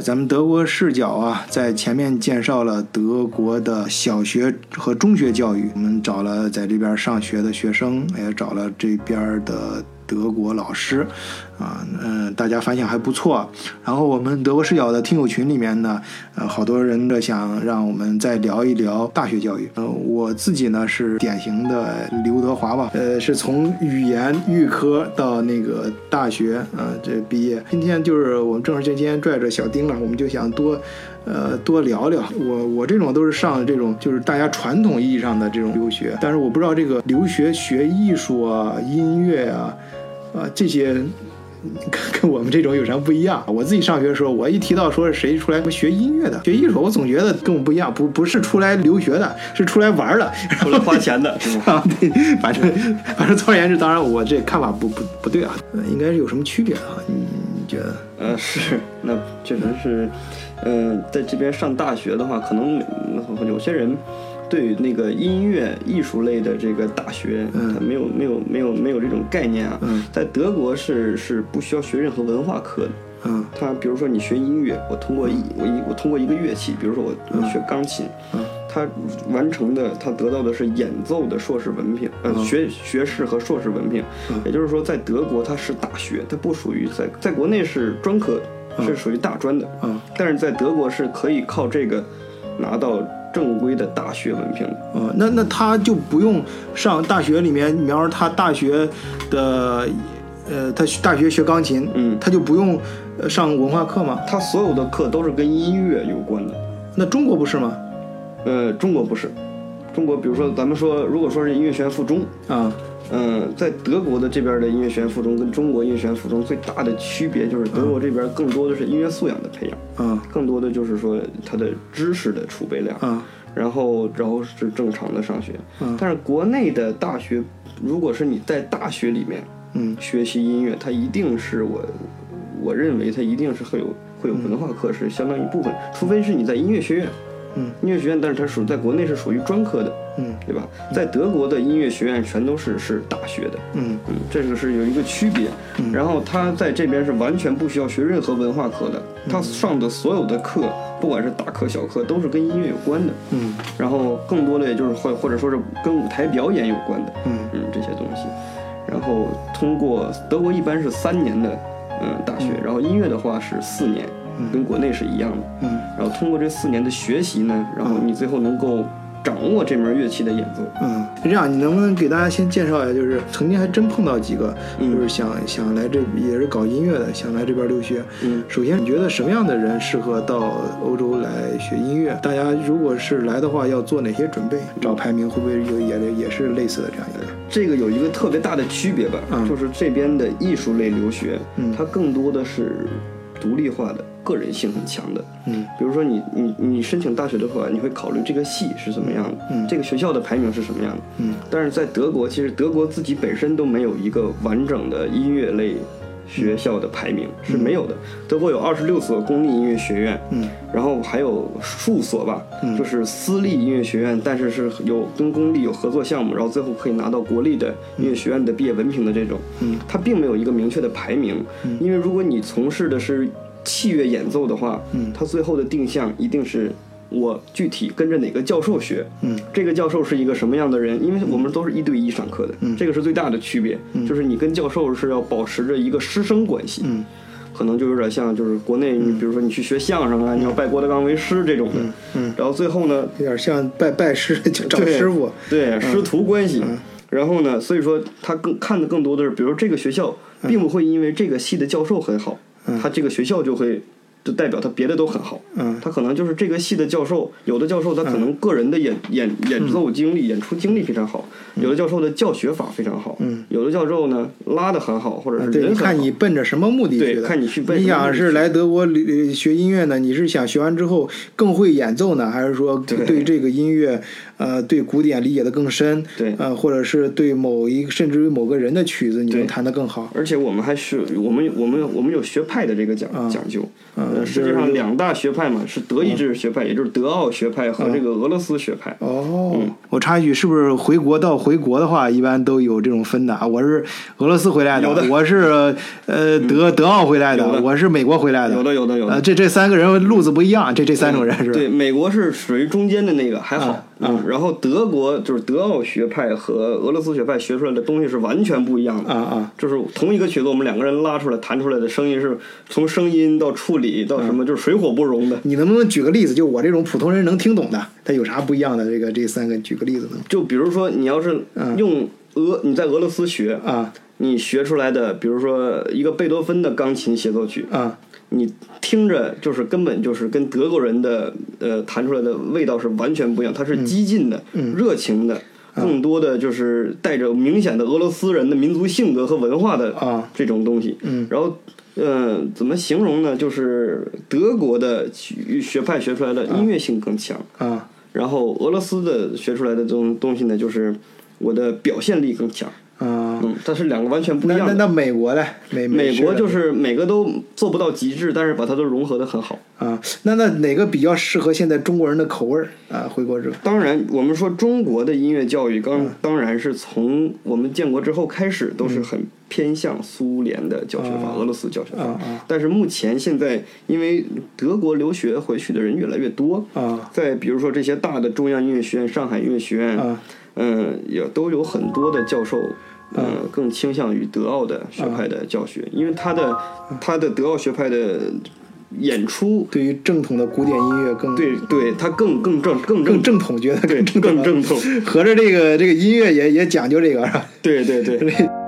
咱们德国视角啊，在前面介绍了德国的小学和中学教育，我们找了在这边上学的学生，也找了这边的。德国老师，啊，嗯，大家反响还不错。然后我们德国视角的听友群里面呢，呃，好多人的想让我们再聊一聊大学教育。呃，我自己呢是典型的刘德华吧，呃，是从语言预科到那个大学，啊，这毕业。今天就是我们正是今天拽着小丁了，我们就想多，呃，多聊聊。我我这种都是上这种就是大家传统意义上的这种留学，但是我不知道这个留学学艺术啊、音乐啊。啊，这些跟跟我们这种有啥不一样？我自己上学的时候，我一提到说是谁出来学音乐的、学艺术，我总觉得跟我们不一样，不不是出来留学的，是出来玩的，出来花钱的，啊，对，反正反正总而言之，当然我这看法不不不对啊，应该是有什么区别啊？你你觉得？呃，是，那确实是，嗯，在这边上大学的话，可能有些人。对那个音乐艺术类的这个大学，它没有没有没有没有这种概念啊。在德国是是不需要学任何文化课的。嗯，他比如说你学音乐，我通过一我一我通过一个乐器，比如说我我学钢琴，他完成的他得到的是演奏的硕士文凭，呃学学士和硕士文凭。也就是说，在德国它是大学，它不属于在在国内是专科，是属于大专的。嗯，但是在德国是可以靠这个拿到。正规的大学文凭，嗯，那那他就不用上大学里面，比方说他大学的，呃，他大学学钢琴，嗯，他就不用上文化课吗？他所有的课都是跟音乐有关的。那中国不是吗？呃，中国不是，中国比如说咱们说，如果说是音乐学院附中啊。嗯，在德国的这边的音乐学院附中跟中国音乐学院附中最大的区别就是，德国这边更多的是音乐素养的培养，嗯，更多的就是说他的知识的储备量，嗯，然后然后是正常的上学，嗯，但是国内的大学，如果是你在大学里面，嗯，学习音乐，它一定是我，我认为它一定是会有会有文化课是相当一部分，除非是你在音乐学院。嗯，音乐学院，但是它属在国内是属于专科的，嗯，对吧？在德国的音乐学院全都是是大学的，嗯嗯，这个是有一个区别。然后他在这边是完全不需要学任何文化课的，他上的所有的课，不管是大课小课，都是跟音乐有关的，嗯。然后更多的也就是或或者说是跟舞台表演有关的，嗯嗯这些东西。然后通过德国一般是三年的，嗯大学，然后音乐的话是四年。跟国内是一样的，嗯，然后通过这四年的学习呢，然后你最后能够掌握这门乐器的演奏，嗯，是这样，你能不能给大家先介绍一下？就是曾经还真碰到几个，就是想想来这也是搞音乐的，想来这边留学，嗯，首先你觉得什么样的人适合到欧洲来学音乐？大家如果是来的话，要做哪些准备？找排名会不会有也也是类似的这样一个？这个有一个特别大的区别吧，就是这边的艺术类留学，嗯，它更多的是独立化的。个人性很强的，嗯，比如说你你你申请大学的话，你会考虑这个系是怎么样的，嗯，这个学校的排名是什么样的，嗯，但是在德国，其实德国自己本身都没有一个完整的音乐类学校的排名是没有的。德国有二十六所公立音乐学院，嗯，然后还有数所吧，嗯，就是私立音乐学院，但是是有跟公立有合作项目，然后最后可以拿到国立的音乐学院的毕业文凭的这种，嗯，它并没有一个明确的排名，嗯，因为如果你从事的是器乐演奏的话，嗯，它最后的定向一定是我具体跟着哪个教授学，嗯，这个教授是一个什么样的人？因为我们都是一对一上课的，嗯，这个是最大的区别，就是你跟教授是要保持着一个师生关系，嗯，可能就有点像就是国内，你比如说你去学相声啊，你要拜郭德纲为师这种的，嗯，然后最后呢，有点像拜拜师就找师傅，对师徒关系，然后呢，所以说他更看的更多的是，比如说这个学校并不会因为这个系的教授很好。他这个学校就会。就代表他别的都很好，嗯，他可能就是这个系的教授，有的教授他可能个人的演演演奏经历、演出经历非常好，有的教授的教学法非常好，嗯，有的教授呢拉的很好，或者是人看你奔着什么目的去的，看你去奔。你想是来德国学音乐呢？你是想学完之后更会演奏呢，还是说对这个音乐呃对古典理解的更深？对，呃，或者是对某一甚至于某个人的曲子你能弹得更好？而且我们还是我们我们我们有学派的这个讲讲究。呃实际上两大学派嘛，是德意志学派，也就是德奥学派和这个俄罗斯学派。哦，我插一句，是不是回国到回国的话，一般都有这种分的啊？我是俄罗斯回来的，我是呃德德奥回来的，我是美国回来的。有的，有的，有的。这这三个人路子不一样，这这三种人是吧？对，美国是属于中间的那个，还好。嗯，然后德国就是德奥学派和俄罗斯学派学出来的东西是完全不一样的。啊啊，就是同一个曲子，我们两个人拉出来弹出来的声音，是从声音到处理到什么，就是水火不容的。你能不能举个例子？就我这种普通人能听懂的，它有啥不一样的？这个这三个，举个例子呢？就比如说，你要是用俄，你在俄罗斯学啊，你学出来的，比如说一个贝多芬的钢琴协奏曲啊。你听着就是根本就是跟德国人的呃弹出来的味道是完全不一样，它是激进的、热情的，更多的就是带着明显的俄罗斯人的民族性格和文化的啊这种东西。嗯，然后呃怎么形容呢？就是德国的学派学出来的音乐性更强啊，然后俄罗斯的学出来的这种东西呢，就是我的表现力更强。嗯，但是两个完全不一样的。那那美国呢？美美国就是每个都做不到极致，但是把它都融合的很好。啊，那那哪个比较适合现在中国人的口味儿啊？回国之后，当然我们说中国的音乐教育，刚当然是从我们建国之后开始都是很偏向苏联的教学法、俄罗斯教学法。但是目前现在，因为德国留学回去的人越来越多啊，在比如说这些大的中央音乐学院、上海音乐学院，嗯，也都有很多的教授。嗯，更倾向于德奥的学派的教学，因为他的他的德奥学派的演出对于正统的古典音乐更对对，他更更正更更正统，觉得更更正统，合 着这个这个音乐也也讲究这个是吧？对对对。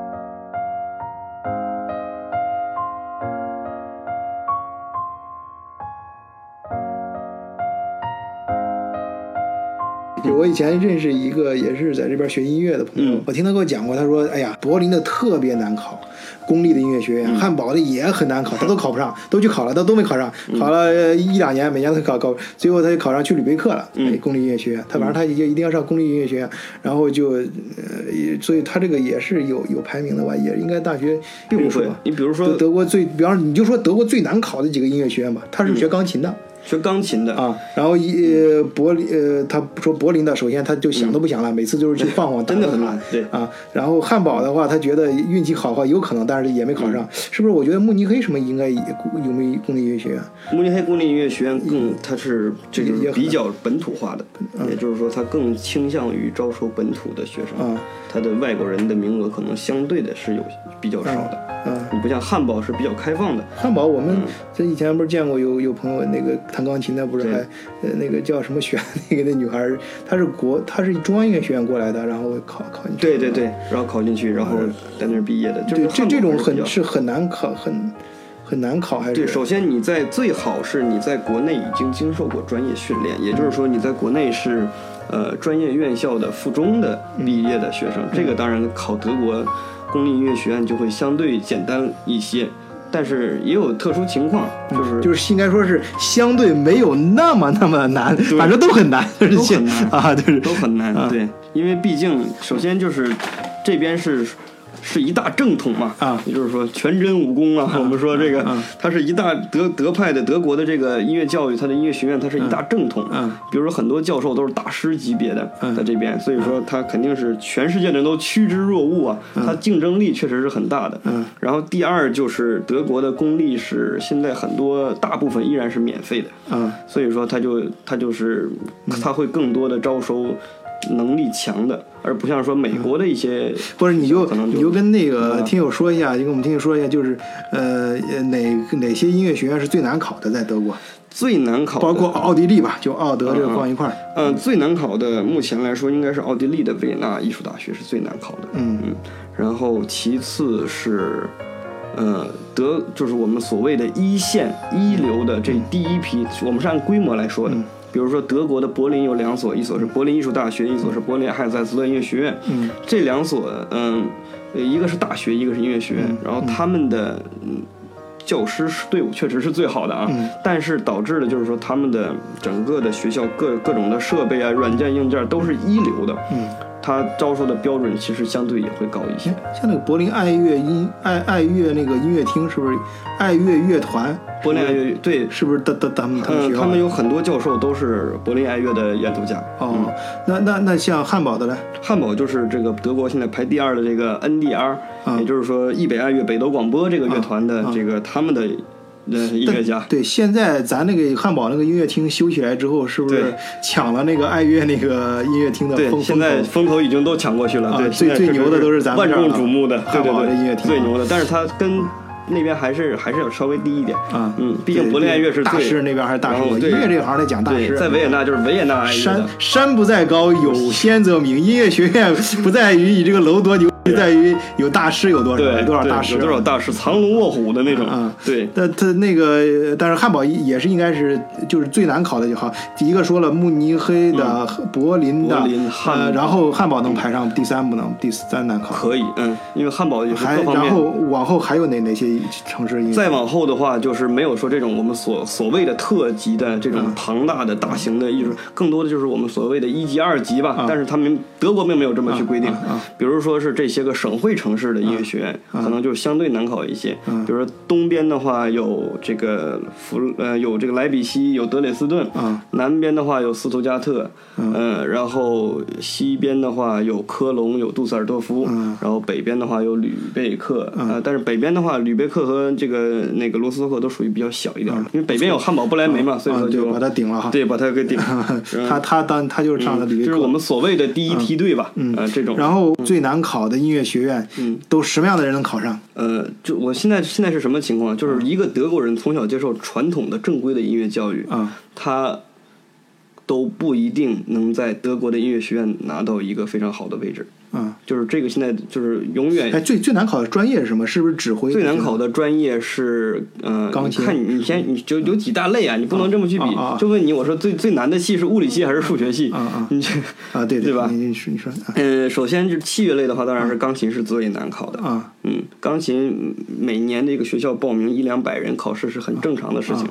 我以前认识一个也是在这边学音乐的朋友，我听他给我讲过，他说：“哎呀，柏林的特别难考，公立的音乐学院，汉堡的也很难考，他都考不上，都去考了，他都没考上，考了一两年，每年都考考，最后他就考上去吕贝克了，公立音乐学院，他反正他也一定要上公立音乐学院，然后就，呃，所以他这个也是有有排名的吧，也应该大学并不会。你比如说德国最，比方你就说德国最难考的几个音乐学院吧，他是学钢琴的。”学钢琴的。啊，然后一柏林呃，他说柏林的，首先他就想都不想了，每次就是去晃晃，真的很难，对。啊。然后汉堡的话，他觉得运气好的话有可能，但是也没考上，是不是？我觉得慕尼黑什么应该也有没有公立音乐学院？慕尼黑公立音乐学院更，它是这个比较本土化的，也就是说，它更倾向于招收本土的学生。啊。它的外国人的名额可能相对的是有比较少的，嗯，你不像汉堡是比较开放的。汉堡我们这以前不是见过有有朋友那个弹钢琴的，不是还呃那个叫什么学 那个那女孩，她是国她是中央音乐学院过来的，然后考考进去。对对对，然后考进去，然后在那儿毕业的。对，这这种很是很难考，很很难考还是？对，首先你在最好是你在国内已经经受过专业训练，也就是说你在国内是。呃，专业院校的附中的毕业的学生，这个当然考德国公立音乐学院就会相对简单一些，但是也有特殊情况，就是就是应该说是相对没有那么那么难，反正都很难，都很难啊，就是都很难，对，因为毕竟首先就是这边是。是一大正统嘛啊，也就是说全真武功啊。我们说这个，它是一大德德派的德国的这个音乐教育，它的音乐学院，它是一大正统。嗯，比如说很多教授都是大师级别的，在这边，所以说他肯定是全世界的人都趋之若鹜啊。它竞争力确实是很大的。嗯，然后第二就是德国的公立是现在很多大部分依然是免费的。嗯，所以说它就它就是它会更多的招收。能力强的，而不像说美国的一些，不是你就你就跟那个听友说一下，就跟我们听友说一下，就是呃哪哪些音乐学院是最难考的，在德国最难考，包括奥地利吧，就奥德这个放一块儿。嗯，最难考的目前来说应该是奥地利的维也纳艺术大学是最难考的。嗯嗯，然后其次是呃德，就是我们所谓的一线一流的这第一批，我们是按规模来说的。比如说，德国的柏林有两所，一所是柏林艺术大学，一所是柏林海塞斯勒音乐学院。嗯，这两所，嗯，一个是大学，一个是音乐学院。然后他们的教师队伍确实是最好的啊，但是导致的就是说，他们的整个的学校各各种的设备啊、软件硬件都是一流的。嗯，他招收的标准其实相对也会高一些。像那个柏林爱乐音爱爱乐那个音乐厅，是不是爱乐乐团？柏林爱乐对，是不是他他他们他们嗯，学校？他们有很多教授都是柏林爱乐的演奏家。哦，那那那像汉堡的呢？汉堡就是这个德国现在排第二的这个 NDR，、嗯也就是说易北爱乐北斗广播这个乐团的嗯这个、他们的呃音乐家。对，现在咱那个汉堡那个音乐厅修起来之后，是不是抢了那个爱乐那个音乐厅的对，风现在风头已经都抢过去了。啊对，最最牛的都是咱们万众瞩目的，对汉堡对对，的音乐厅最牛的。但是它跟那边还是还是要稍微低一点。啊，嗯，毕竟对柏林爱乐是大师那边还是大师音乐这行得讲大，师。在维也纳就是维也纳爱乐山。山不在高，有仙则名。音乐学院不在于你这个楼多牛，在于有大师有多少，对，有多少大师，有多少大师，藏龙卧虎的那种。啊对，但他那个，但是汉堡也是应该是就是最难考的就好。第一个说了慕尼黑的、柏林的，林然后汉堡能排上第三不能，第三难考。可以，嗯，因为汉堡也是还各方面。然后往后还有哪哪些城市？再往后的话，就是没有说这种我们所所谓的特级的这嗯种庞大的大型的艺术，更多的就是我们所谓的一级、二级吧。但是他们德国并没有这么去规定啊。比如说是这些个省会城市的音乐学院，可能就相对难考一些。比如说东边的话有这个弗呃有这个莱比锡，有德累斯顿。啊南边的话有斯图加特，嗯，然后西边的话有科隆，有杜塞尔多夫，嗯然后北边的话有吕贝克，呃，但是北边的话，吕贝克和这个那个罗斯托克都属于比较小一点，因为北边有汉堡不莱梅嘛，所以说就把它顶了哈。对把它给顶，他他当他就是上的吕贝克。这是我们所谓的第一梯队吧，嗯，这种。然后最难考的音乐学院，嗯，都什么样的人能考上？呃，就我现在现在是什么情况？就是一个德国人从小接受传统的正规的音乐教育，啊他都不一定能在德国的音乐学院拿到一个非常好的位置。啊！就是这个现在就是永远哎，最最难考的专业是什么？是不是指挥？最难考的专业是，呃，钢琴你看你先，你就有几大类啊，你不能这么去比。就问你，我说最最难的系是物理系还是数学系？啊啊你这，啊，对对吧你你说你说啊呃，首先是器乐类的话，当然是钢琴是最难考的。啊嗯，钢琴每年这个学校报名一两百人考试是很正常的事情，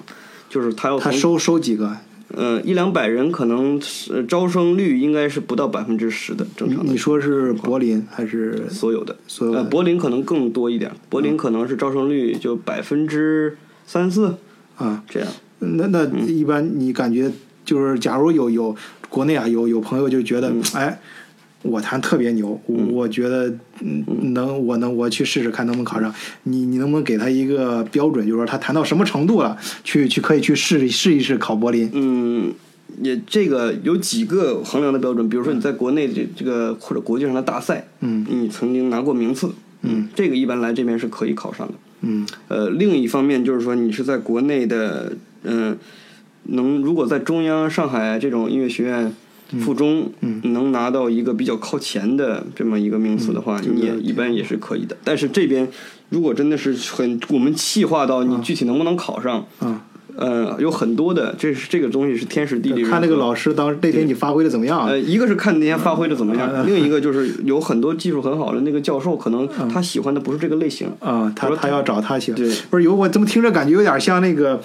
就是他要他收收几个？呃一两百人，可能是招生率应该是不到百分之十的正常的你。说是柏林还是所有的，所有的呃，柏林可能更多一点，柏林可能是招生率就百分之三四啊？这样。那那嗯一般你感觉就是，假如有有国内啊有有朋友就觉得，嗯哎，我弹特别牛，我觉得嗯能我能我去试试看能不能考上。你你能不能给他一个标准，就是说他弹到什么程度了，去去可以去试试一试考柏林？嗯，也这个有几个衡量的标准，比如说你在国内这这个或者国际上的大赛，嗯你曾经拿过名次，嗯，这个一般来这边是可以考上的。嗯呃，另一方面就是说你是在国内的，嗯、能如果在中央上海这种音乐学院。附中嗯能拿到一个比较靠前的这么一个名次的话，你也一般也是可以的。但是这边如果真的是很我们细化到你具体能不能考上，嗯，呃，有很多的，这是这个东西是天时地利。看那个老师当那天你发挥的怎么样？呃，一个是看那天发挥的怎么嗯样，另一个就是有很多技术很好的那个教授，可能他喜欢的不是这个类型。啊，他我说他要找他行，对不是有我怎么听着感觉有点像那个。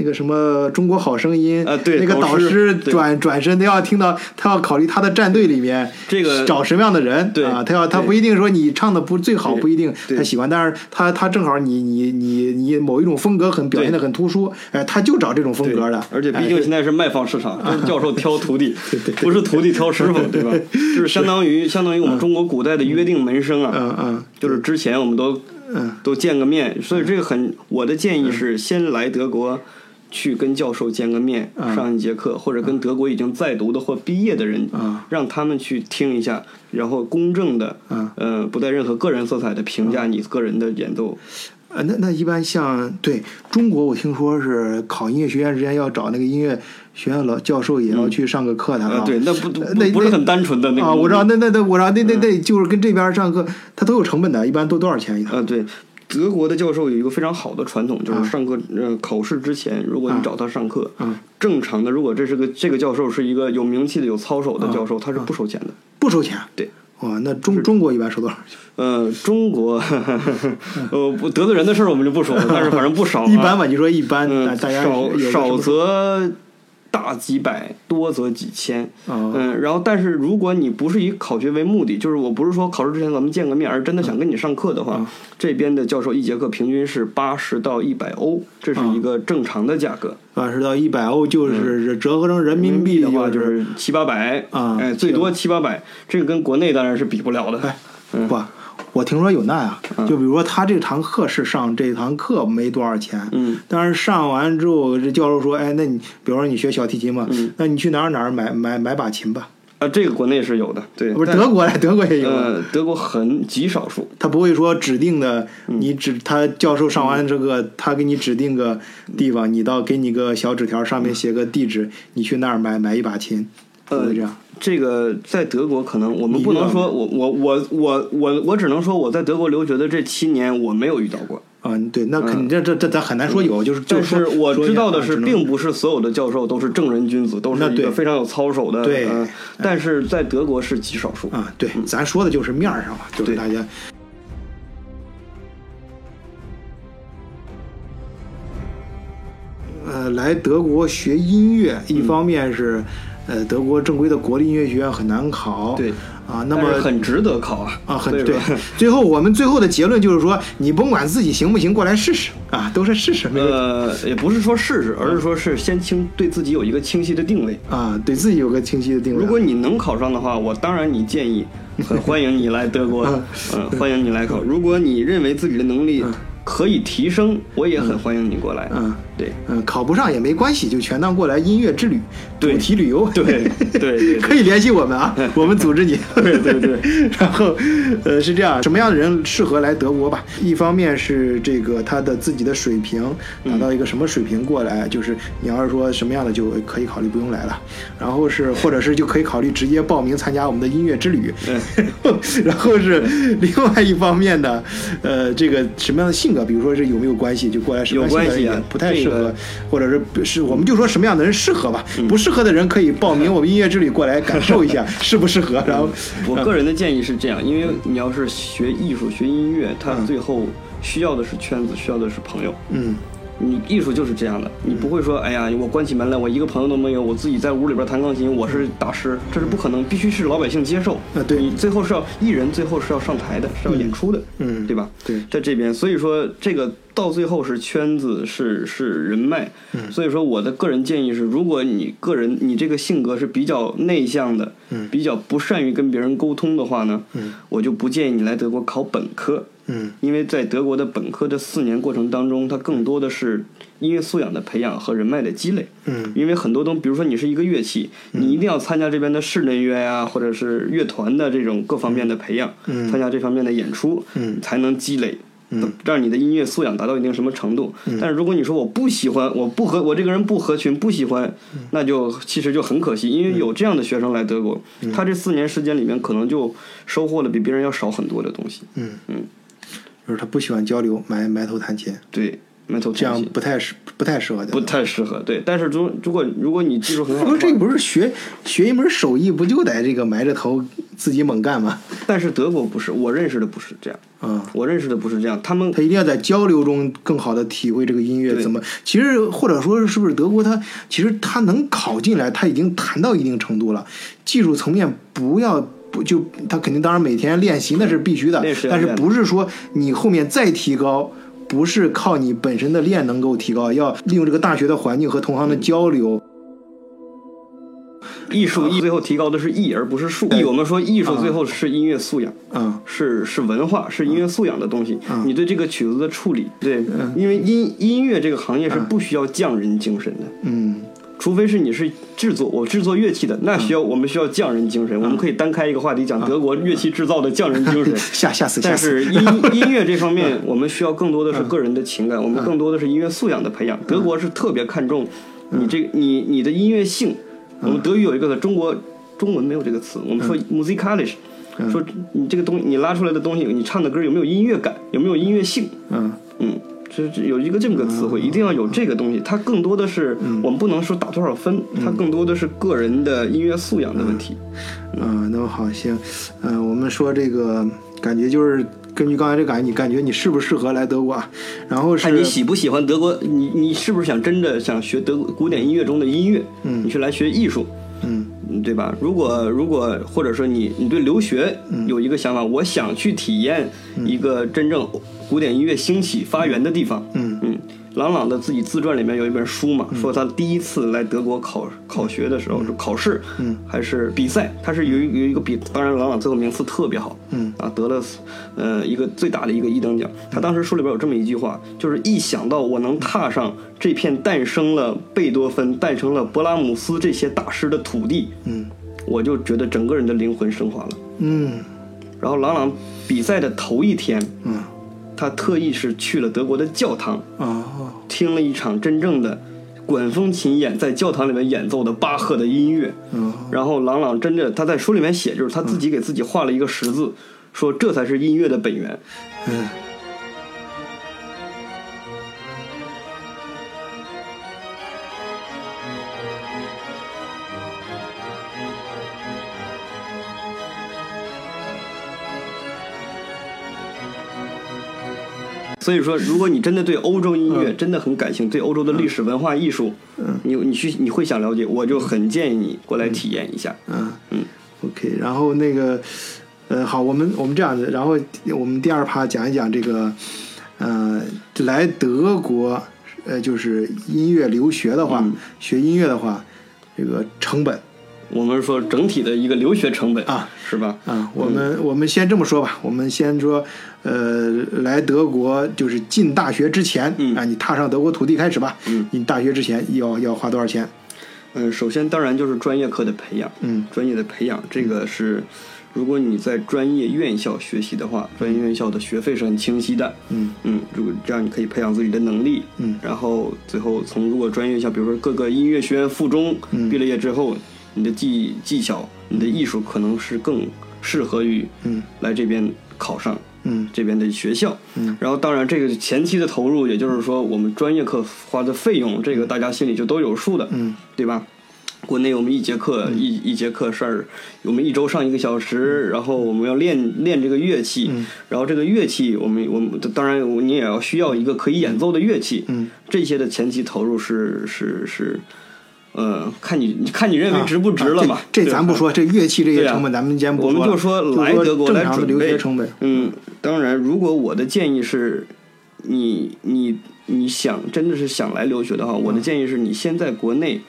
那个什么《中国好声音》啊对那个导导师转转身，他要听到，他要考虑他的战队里面这个找什么样的人，对啊，他要他不一定说你唱的不最好，不一定他喜欢，但是他他正好你你你你某一种风格很表现的很突出，哎，他就找这种风格的，而且毕哎竟现在是卖方市场，教授挑徒弟 不是徒弟挑师傅，对吧？就是相当于相当于我们中国古代的约定门生啊，嗯嗯就是之前我们都嗯。都见个面，所以这个很，我的建议是先来德国。去跟教授见个面，嗯。上一节课，或者跟德国已经在读的或毕业的人，嗯。让他们去听一下，然后公正的，嗯。呃，不带任何个人色彩的评价你个人的演奏。呃，那那一般像对中国，我听说是考音乐学院之前要找那个音乐学院老教授也要去上个课堂、呃，对，那不那那不是很单纯的那个啊，我知道，那那那我知道，那那嗯。那就是跟这边上课，它都有成本的，一般都多少钱一堂？呃，对，德国的教授有一个非常好的传统，就啊是上课呃考试之前，如果你啊找他上课，啊正常的，如果这是个这个教授是一个有名气的、有操守的教授，他是不收钱的。不收钱？对。哇，那中中国一般收多少钱？呃，中国，呃，不得罪人的事儿我们就不说了，但是反正不少、啊。一般吧，你说一般，嗯大，家少少则则大几百，多则几千。啊嗯，然后但是如果你不是以考学为目的，就是我不是说考试之前咱们见个面，而真的想跟你上课的话，这边的教授一节课平均是八十到一百欧，这是一个正常的价格。八十到一百欧就是折合成人民币的话就就是七八百啊哎，最多七八百，这个跟国内当然是比不了的。哎，不，我听说有难啊，就比如说他这堂课是上这堂课没多少钱，嗯，但是上完之后，这教授说，哎，那你比如说你学小提琴嘛，嗯。那你去哪儿哪儿买买买把琴吧，啊，这个国内是有的，对，不是德国来，德国也有。呃，德国很极少数，他不会说指定的，嗯。你指他教授上完这个，他给你指定个地方，你到给你个小纸条，上面写个地址，你去那儿买买一把琴，不呃会这样。这个在德国可能我们不能说，我我我我我我只能说我在德国留学的这七年我没有遇到过，啊，对，那肯定这这这咱很难说有，就是就但是我知道的是，并不是所有的教授都是正人君子，都是一个非常有操守的，对呃但是在德国是极少数。啊，对，咱说的就是面儿上嘛，就是对大家。呃，来德国学音乐，一方面是，呃，德国正规的国立音乐学院很难考，对啊，那么很值得考啊啊，很对。最后我们最后的结论就是说，你甭管自己行不行，过来试试啊，都是试试，呃，也不是说试试，而是说是先清对自己有一个清晰的定位。啊，对自己有个清晰的定位。如果你能考上的话，我当然你建议，很欢迎你来德国，嗯，欢迎你来考。如果你认为自己的能力可以提升，我也很欢迎你过来。嗯，对嗯，考不上也没关系，就全当过来音乐之旅，主题旅游。对对对 可以联系我们啊，我们组织你。对 对对。然后，呃，是这样，什么样的人适合来德国吧？一方面是这个他的自己的水平达到一个什么水平过来，就是你要是说什么样的就可以考虑不用来了。然后是，或者是就可以考虑直接报名参加我们的音乐之旅。然后是另外一方面呢，呃，这个什么样的性格，比如说是有没有关系，就过来什么关性格的系啊不太适合，这个或者是是我们就说什么样的人适合吧，嗯。不适合的人可以报名我们音乐之旅过来感受一下 适不适合，然后我个人的建议是这样，因为你要是学艺术、学音乐，它嗯。最后需要的是圈子，需要的是朋友。嗯你艺术就是这样的，你不会说，哎呀，我关起门来，我一个朋友都没有，我自己在屋里边弹钢琴，我是大师，这是不可能，必须是老百姓接受。啊对你最后是要艺人，最后是要上台的，是要演出的，嗯对吧？对在这边，所以说这个到最后是圈子，是是人脉。嗯所以说我的个人建议是，如果你个人你这个性格是比较内向的，嗯比较不善于跟别人沟通的话呢，嗯我就不建议你来德国考本科。嗯。因为在德国的本科的四年过程当中，它更多的是音乐素养的培养和人脉的积累。嗯。因为很多东，比如说你是一个乐器，你一定要参加这边的室内乐呀、或者是乐团的这种各方面的培养，嗯。参加这方面的演出，嗯。才能积累。嗯。让你的音乐素养达到一定什么程度？但是如果你说我不喜欢，我不合，我这个人不合群，不喜欢，嗯。那就其实就很可惜，因为有这样的学生来德国，嗯。他这四年时间里面可能就收获了比别人要少很多的东西。嗯。嗯，就是他不喜欢交流，埋埋头弹琴，对，埋头这样弹琴不太适不太适合的。不太适合。对，但是如如果如果你技术很好这不是学学一门手艺，不就得这个埋着头自己猛干吗？但是德国不是，我认识的不是这样，啊、我认识的不是这样，他们他一定要在交流中更好的体会这个音乐怎么。其实或者说是不是德国他其实他能考进来，他已经谈到一定程度了，技术层面不要。不就他肯定当然每天练习那是必须的但是不是说你后面再提高，不是靠你本身的练能够提高，要利用这个大学的环境和同行的交流。艺术艺最后提高的是艺而不是术。艺我们说艺术最后是音乐素养。嗯是是文化，是音乐素养的东西。你对这个曲子的处理，对，因为音音乐这个行业是不需要匠人精神的，嗯除非是你是制作我制作乐器的，那需要我们需要匠人精神。我们可以单开一个话题讲德国乐器制造的匠人精神。吓吓死吓但是！音音乐这方面，我们需要更多的是个人的情感，我们更多的是音乐素养的培养。德国是特别看重你这你你的音乐性。我们德语有一个的，中国中文没有这个词，我们说 musikalisch，说你这个东你拉出来的东西，你唱的歌有没有音乐感，有没有音乐性？嗯嗯，这这有一个这么个词汇，一定要有这个东西。它更多的是我们不能说打多少分，它更多的是个人的音乐素养的问题。嗯，那么好行，嗯、我们说这个感觉就是根据刚才这感觉，你感觉你适不适合来德国啊？然后是看你喜不喜欢德国，你你是不是想真的想学德国古典音乐中的音乐？嗯你去来学艺术，嗯嗯对吧？如果如果或者说你你对留学有一个想法，我想去体验一个真正古典音乐兴起发源的地方，嗯嗯，郎朗的自己自传里面有一本书嘛，说他第一次来德国考考学的时候是考试，嗯，还是比赛，他是有一有一个比，当然郎朗最后名次特别好，嗯。啊，得了呃一个最大的一个一等奖。他当时书里边有这么一句话，就是一想到我能踏上这片诞生了贝多芬、诞生了勃拉姆斯这些大师的土地，嗯。我就觉得整个人的灵魂升华了。嗯。然后郎朗比赛的头一天，嗯他特意是去了德国的教堂，哦听了一场真正的管风琴演在教堂里面演奏的巴赫的音乐。哦然后朗朗真的他在书里面写，就是他自己给自己画了一个十字，说这才是音乐的本源。嗯所以说，如果你真的对欧洲音乐真的很感兴趣，对欧洲的历史文化艺术，嗯。你你去你会想了解，我就很建议你过来体验一下。嗯。嗯，OK，然后那个呃好，我们我们这样子，然后我们第二趴讲一讲这个呃来德国呃就是音乐留学的话，嗯。学音乐的话，这个成本。我们说整体的一个留学成本啊，是吧？啊，我们、我们先这么说吧，我们先说，呃，来德国就是进大学之前，嗯。啊，你踏上德国土地开始吧，嗯，你大学之前要要花多少钱？嗯，首先当然就是专业课的培养，嗯。专业的培养，这个是，如果你在专业院校学习的话，专业院校的学费是很清晰的，嗯。嗯，如果这样你可以培养自己的能力，嗯。然后最后从如果专业院校，比如说各个音乐学院附中，嗯。毕了业之后，你的技技巧，你的艺术可能是更适合于嗯。来这边考上嗯。这边的学校，嗯。然后当然这个前期的投入，也就是说我们专业课花的费用，这个大家心里就都有数的，嗯。对吧？国内我们一节课、一一节课事儿，我们一周上一个小时，然后我们要练练这个乐器，嗯。然后这个乐器我们我们当然你也要需要一个可以演奏的乐器，嗯。这些的前期投入是是是，呃，看你看你认为啊值不值了吧？啊这这咱不说，这乐器这些成本咱们先不我们了就说来德国来准备学成本。嗯，当然，如果我的建议是，你你你想真的是想来留学的话，我的建议是你先在国内。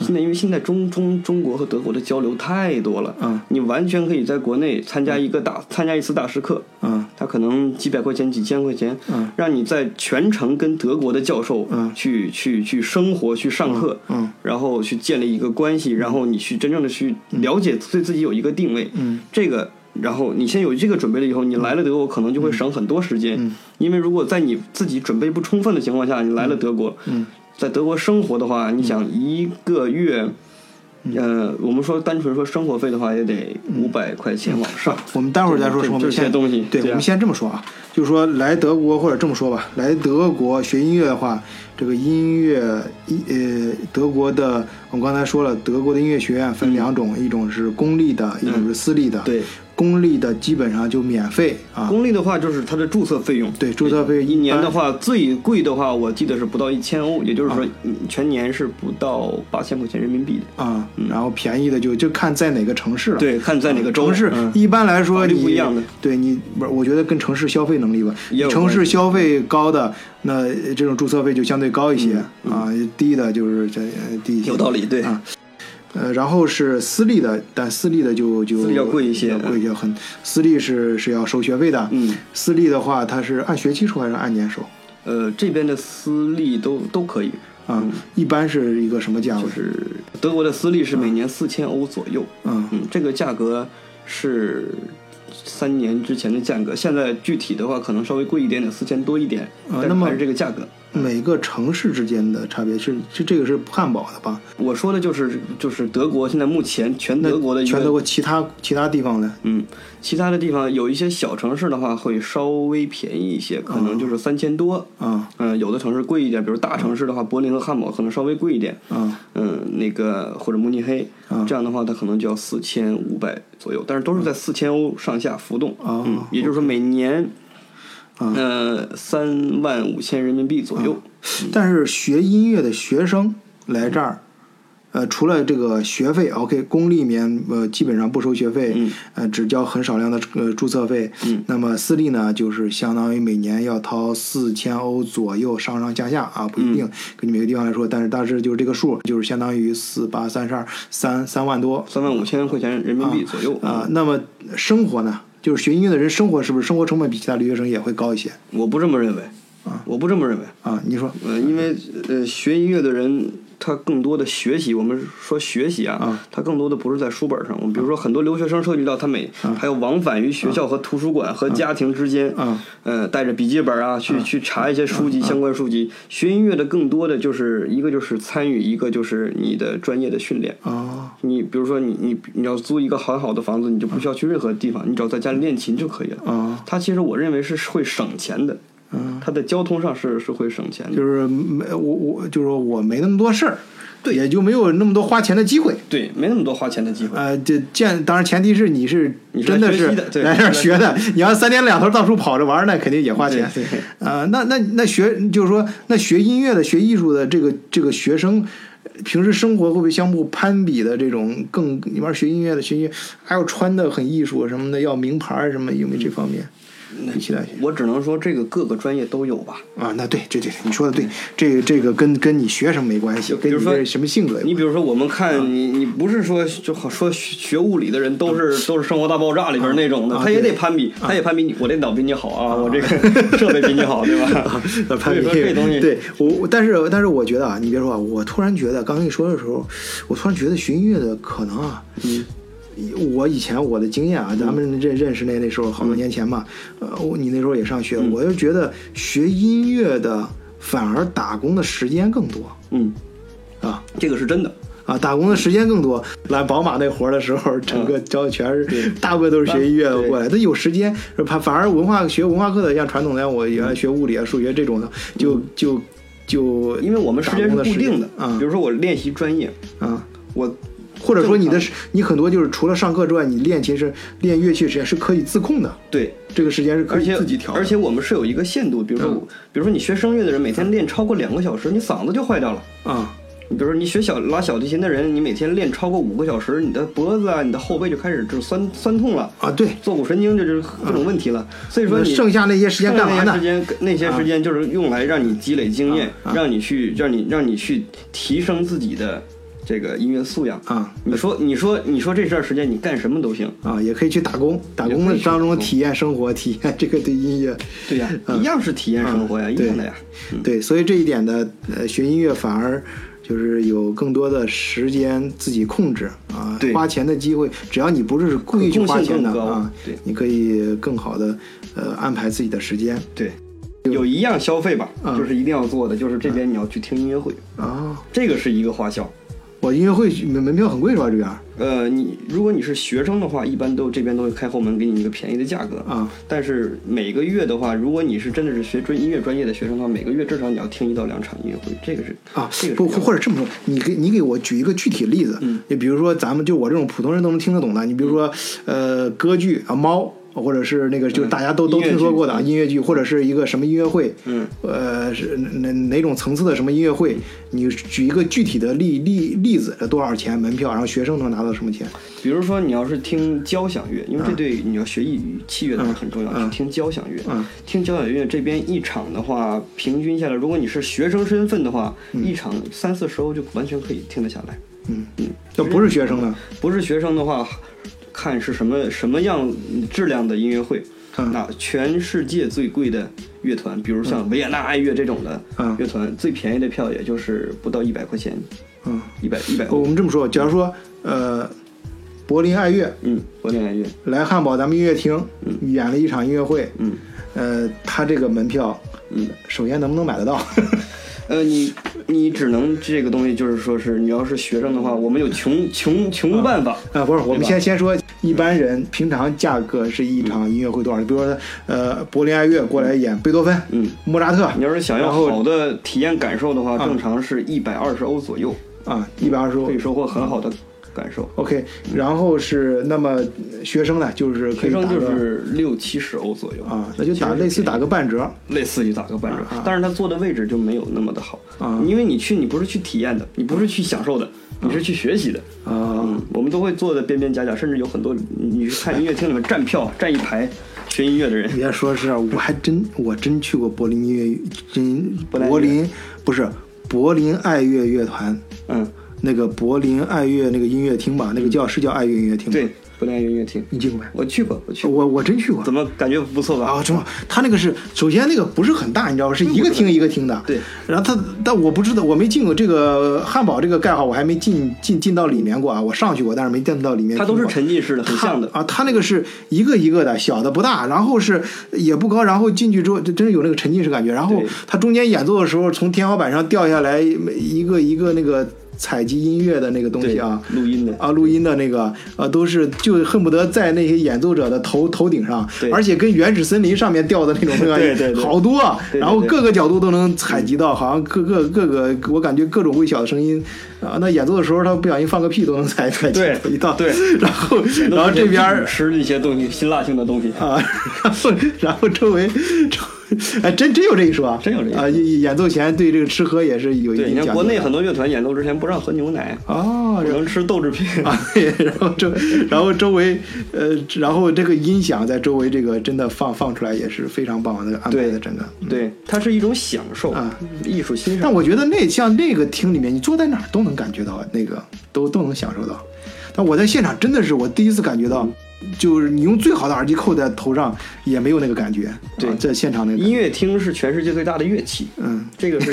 现在因为现在中中中国和德国的交流太多了，嗯。你完全可以在国内参加一个大参加一次大师课，嗯。他可能几百块钱几千块钱，嗯。让你在全程跟德国的教授嗯。去去去生活去上课，嗯。然后去建立一个关系，然后你去真正的去了解对自己有一个定位，嗯。这个，然后你先有这个准备了以后，你来了德国可能就会省很多时间，嗯。因为如果在你自己准备不充分的情况下，你来了德国，嗯在德国生活的话，你想一个月，呃，我们说单纯说生活费的话，也得五百块钱往上。我们待会儿再说这些东西。对，我们先这么说啊，就是说来德国或者这么说吧，来德国学音乐的话，这个音乐一呃，德国的我们刚才说了，德国的音乐学院分两种，一种是公立的，一种是私立的。对，公立的基本上就免费啊。公立的话就是它的注册费用，对，注册费一年的话，最贵的话，我记得是不到一千欧，也就是说嗯全年是不到八千块钱人民币的。啊，然后便宜的就就看在哪个城市了。对，看在哪个城市嗯。一般来说法律你不一样的。对你不是，我觉得跟城市消费能力吧，城市消费高的，那这种注册费就相对高一些啊，低的就是这呃低一些。嗯有道理，对。啊呃，然后是私立的，但私立的就就私立要贵一些要贵一些，很私立是是要收学费的。嗯，私立的话，它是按学期收还是按年收呃，这边的私立都都可以，啊？一般是一个什么价位就？是德国的私立是每年四千欧左右，嗯嗯，这个价格是三年之前的价格，现在具体的话可能稍微贵一点点，四千多一点，但是啊那么还是这个价格。每个城市之间的差别是是这个是汉堡的吧？我说的就是就是德国现在目前全德国的全德国其他其他地方的嗯，其他的地方有一些小城市的话会稍微便宜一些，可能就是三千多。啊嗯，有的城市贵一点，比如大城市的话，柏林和汉堡可能稍微贵一点。啊嗯，那个或者慕尼黑，啊这样的话它可能就要四千五百左右，但是都是在四千欧上下浮动。啊嗯，也就是说每年呃，三万五千人民币左右。但是学音乐的学生来这儿，呃，除了这个学费，OK，公立面呃基本上不收学费，嗯呃，只交很少量的呃注册费。嗯那么私立呢，就是相当于每年要掏四千欧左右，上上下下啊，不一定，根据每个地方来说，但是大致就是这个数，就是相当于四八三十二三三万多三万五千块钱人民币左右啊。那么生活呢，就是学音乐的人生活是不是生活成本比其他留学生也会高一些我不这么认为啊，我不这么认为。啊？你说呃，因为呃，学音乐的人，他更多的学习，我们说学习啊，啊。他更多的不是在书本上。我们比如说，很多留学生涉及到他每还有往返于学校和图书馆和家庭之间，啊。呃，带着笔记本啊，去去查一些书籍相关书籍。学音乐的更多的就是一个就是参与，一个就是你的专业的训练。啊。你比如说你你你要租一个很好的房子，你就不需要去任何地方，你只要在家里练琴就可以了。啊，它其实我认为是会省钱的，嗯，它的交通上是是会省钱的。就是没我我就是说我没那么多事儿，对，也就没有那么多花钱的机会。对，没那么多花钱的机会。呃，这见当然前提是你是真的是来这儿学的，你要三天两头到处跑着玩儿，那肯定也花钱。对对呃，那那那学就是说，那学音乐的、学艺术的这个这个学生，平时生活会不会相互攀比的这种更？你玩学音乐的学音乐，还要穿的很艺术什么的，要名牌什么，有没有这方面？比起来我只能说这个各个专业都有吧。啊，那对，这对你说的对，这个这个跟跟你学什么没关系，跟你这什么性格有关你比如说，我们看你，你不是说就好说学学物理的人都是都是《生活大爆炸》里边那种的，啊他也得攀比，他也攀比你，我电脑比你好啊，我这个 设备比你好，对吧？呃，攀比这东西对我，我但是但是我觉得啊，你别说啊，我突然觉得，刚跟你说的时候，我突然觉得学音乐的可能啊，嗯，我以前我的经验啊，咱们认认识那那时候好多年前嘛，呃，我你那时候也上学，嗯。我就觉得学音乐的反而打工的时间更多。嗯，啊。这个是真的。啊，打工的时间更多。来宝马那活儿的时候，整个招的全是、大部分都是学音乐的过来，他有时间，反反而文化学文化课的，像传统的，像我原来学物理啊、数学这种的，就就就因为我们时间是固定的啊。比如说我练习专业，啊。我或者说你的你很多就是除了上课之外，你练琴是练乐器时间是可以自控的，对，这个时间是可以自己调的。而且我们是有一个限度，比如说我，比如说你学声乐的人，每天练超过两个小时，你嗓子就坏掉了。啊你比如说你学小拉小提琴的人，你每天练超过五个小时，你的脖子啊、你的后背就开始就酸酸痛了，啊，对，坐骨神经这就是各种问题了。所以说你剩下那些时间干嘛呢？那些时？间那些时间就是用来让你积累经验，让你去让你让你去提升自己的这个音乐素养。啊你说你说你说这段时间你干什么都行，啊，也可以去打工，打工的当中体验生活，体验这个对音乐。对呀，嗯一样是体验生活呀，嗯一样的呀。对，所以这一点的呃，学音乐反而就是有更多的时间自己控制啊，对花钱的机会，只要你不是故意去花钱的啊对，你可以更好的呃安排自己的时间对，有一样消费吧，嗯就是一定要做的，就是这边你要去听音乐会，啊。这个是一个花销。我音乐会门门票很贵是吧？这边呃，你如果你是学生的话，一般都这边都会开后门给你一个便宜的价格啊。但是每个月的话，如果你是真的是学专音乐专业的学生的话，每个月至少你要听一到两场音乐会，这个是啊，这个是要或者这么说，你给你给我举一个具体例子，嗯就比如说咱们就我这种普通人都能听得懂的，你比如说呃歌剧啊猫。或者是那个，就是大家都、都听说过的音乐剧，或者是一个什么音乐会，嗯，呃，是哪哪种层次的什么音乐会？你举一个具体的例例例子，多少钱门票？然后学生能拿到什么钱？比如说你要是听交响乐，因为这对你要学艺语器乐的人很重要，听交响乐。嗯听交响乐这边一场的话，平均下来，如果你是学生身份的话，一场三四十欧就完全可以听得下来。嗯嗯，要不是学生呢？不是学生的话，看是什么什么样质量的音乐会。嗯那全世界最贵的乐团，比如像维也纳爱乐这种的嗯乐团，最便宜的票也就是不到一百块钱，嗯，一百一百我欧。们这么说，假如说呃，柏林爱乐嗯，柏林爱乐，来汉堡咱们音乐厅演了一场音乐会，嗯呃，他这个门票，嗯，首先能不能买得到？呃，你你只能这个东西就是说是你要是学生的话，我们有穷穷穷办法。啊，不是，我们先先说一般人平常价格是一场音乐会多少？比如说，呃，柏林爱乐过来演贝多芬、嗯，莫扎特，你要是想要好的体验感受的话，啊。正常是一百二十欧左右，啊，一百二十欧。可以收获很好的感受。OK，然后是那么学生呢，就是可学生就以打个是六七十欧左右啊，那就打类似打个半折。类似于打个半折但是他坐的位置就没有那么的好啊。因为你去你不是去体验的，你不是去享受的，你是去学习的。啊。嗯，我们都会坐的边边角角，甚至有很多你你去看音乐厅里面站票站一排学音乐的人。你，别说是，我还真我真去过柏林音乐真柏林柏林不是柏林爱乐乐团。嗯，那个柏林爱乐那个音乐厅吧，那个叫是叫爱乐音乐厅吗？对，柏林爱乐音乐厅，你去过没？我去过，我去过，我我真去过怎。么感觉不错吧？啊，真的，他那个是首先那个不是很大，你知道吗？是一个厅一个厅的。对。然后他，但我不知道，我没进过这个汉堡这个盖号，我还没进进进到里面过啊。我上去过，但是没进到里面。它都是沉浸式的，很像的。啊，它那个是一个一个的，小的不大，然后是也不高，然后进去之后，就真是有那个沉浸式感觉。然后对它中间演奏的时候，从天花板上掉下来一个一个那个采集音乐的那个东西啊。录音的，啊，录音的那个，呃，都是就恨不得在那些演奏者的头头顶上，对。而且跟原始森林上面掉的那种那个对对对。好多然后各个角度都能采集到，好像各个各个，我感觉各种微小的声音啊，那演奏的时候他不小心放个屁都能采采集一到，对。然后然后这边儿吃一些东西，辛辣性的东西。啊，然后然后周围周 哎，真真有这一说啊，真有这一说啊！演演奏前对这个吃喝也是有一对，定讲究。你看国内很多乐团演奏之前不让喝牛奶，哦，不能吃豆制品。啊，对，然后周，然后周围，呃，然后这个音响在周围这个真的放放出来也是非常棒的安排的对整个。对，它是一种享受啊，艺术欣赏但。我觉得那像那个厅里面，你坐在哪儿都能感觉到那个，都都能享受到。但我在现场真的是我第一次感觉到，就是你用最好的耳机扣在头上也没有那个感觉。对啊在现场那个，音乐厅是全世界最大的乐器，嗯，这个是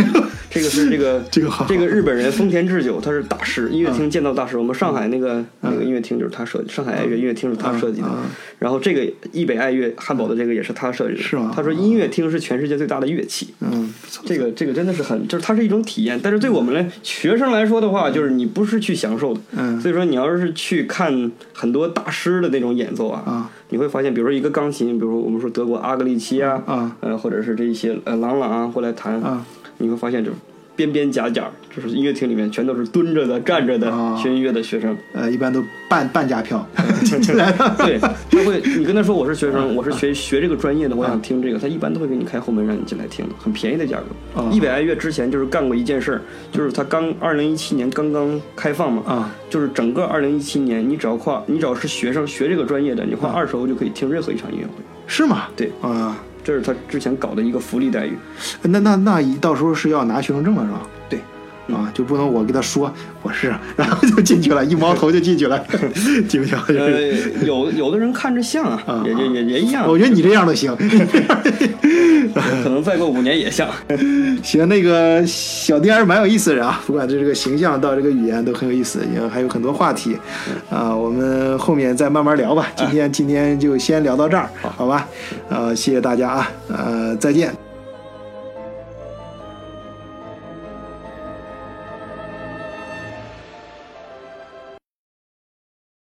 这个是这个 这个好这个日本人丰田智久，他是大师，音乐厅建造大师。我们上海那个那个音乐厅就是他设计，上海爱乐音乐厅是他设计的嗯嗯。然后这个易北爱乐汉堡的这个也是他设计的。是吗他说音乐厅是全世界最大的乐器。嗯，这个这个真的是很，就是它是一种体验，但是对我们来学生来说的话，就是你不是去享受的，嗯所以说你要是去看很多大师的那种演奏啊，啊。你会发现，比如说一个钢琴，比如说我们说德国阿格利奇啊，啊。呃，或者是这一些呃郎朗啊过来弹，啊。你会发现就是边边角角，就是音乐厅里面全都是蹲着的、站着的啊。学音乐的学生，呃，一般都半半价票。进来了。对，他会，你跟他说我是学生，我是学学这个专业的，我想听这个，他一般都会给你开后门让你进来听，很便宜的价格。啊。易北爱乐之前就是干过一件事儿，就是他刚二零一七年刚刚开放嘛，啊。就是整个二零一七年，你只要跨，你只要是学生学这个专业的，你花二十欧就可以听任何一场音乐会，是吗？对。啊，这是他之前搞的一个福利待遇。那那那到时候是要拿学生证了是吧？对，啊，就不能我跟他说我是，然后就进去了，一毛头就进去了，行不行？呃，有有的人看着像啊啊，也也也也一样，我觉得你这样都行。可能再过五年也像。行，那个小丁还是蛮有意思的人啊，不管这个形象到这个语言都很有意思，也还有很多话题啊，我们后面再慢慢聊吧。今天今天就先聊到这儿，好吧？呃，谢谢大家啊，呃，再见。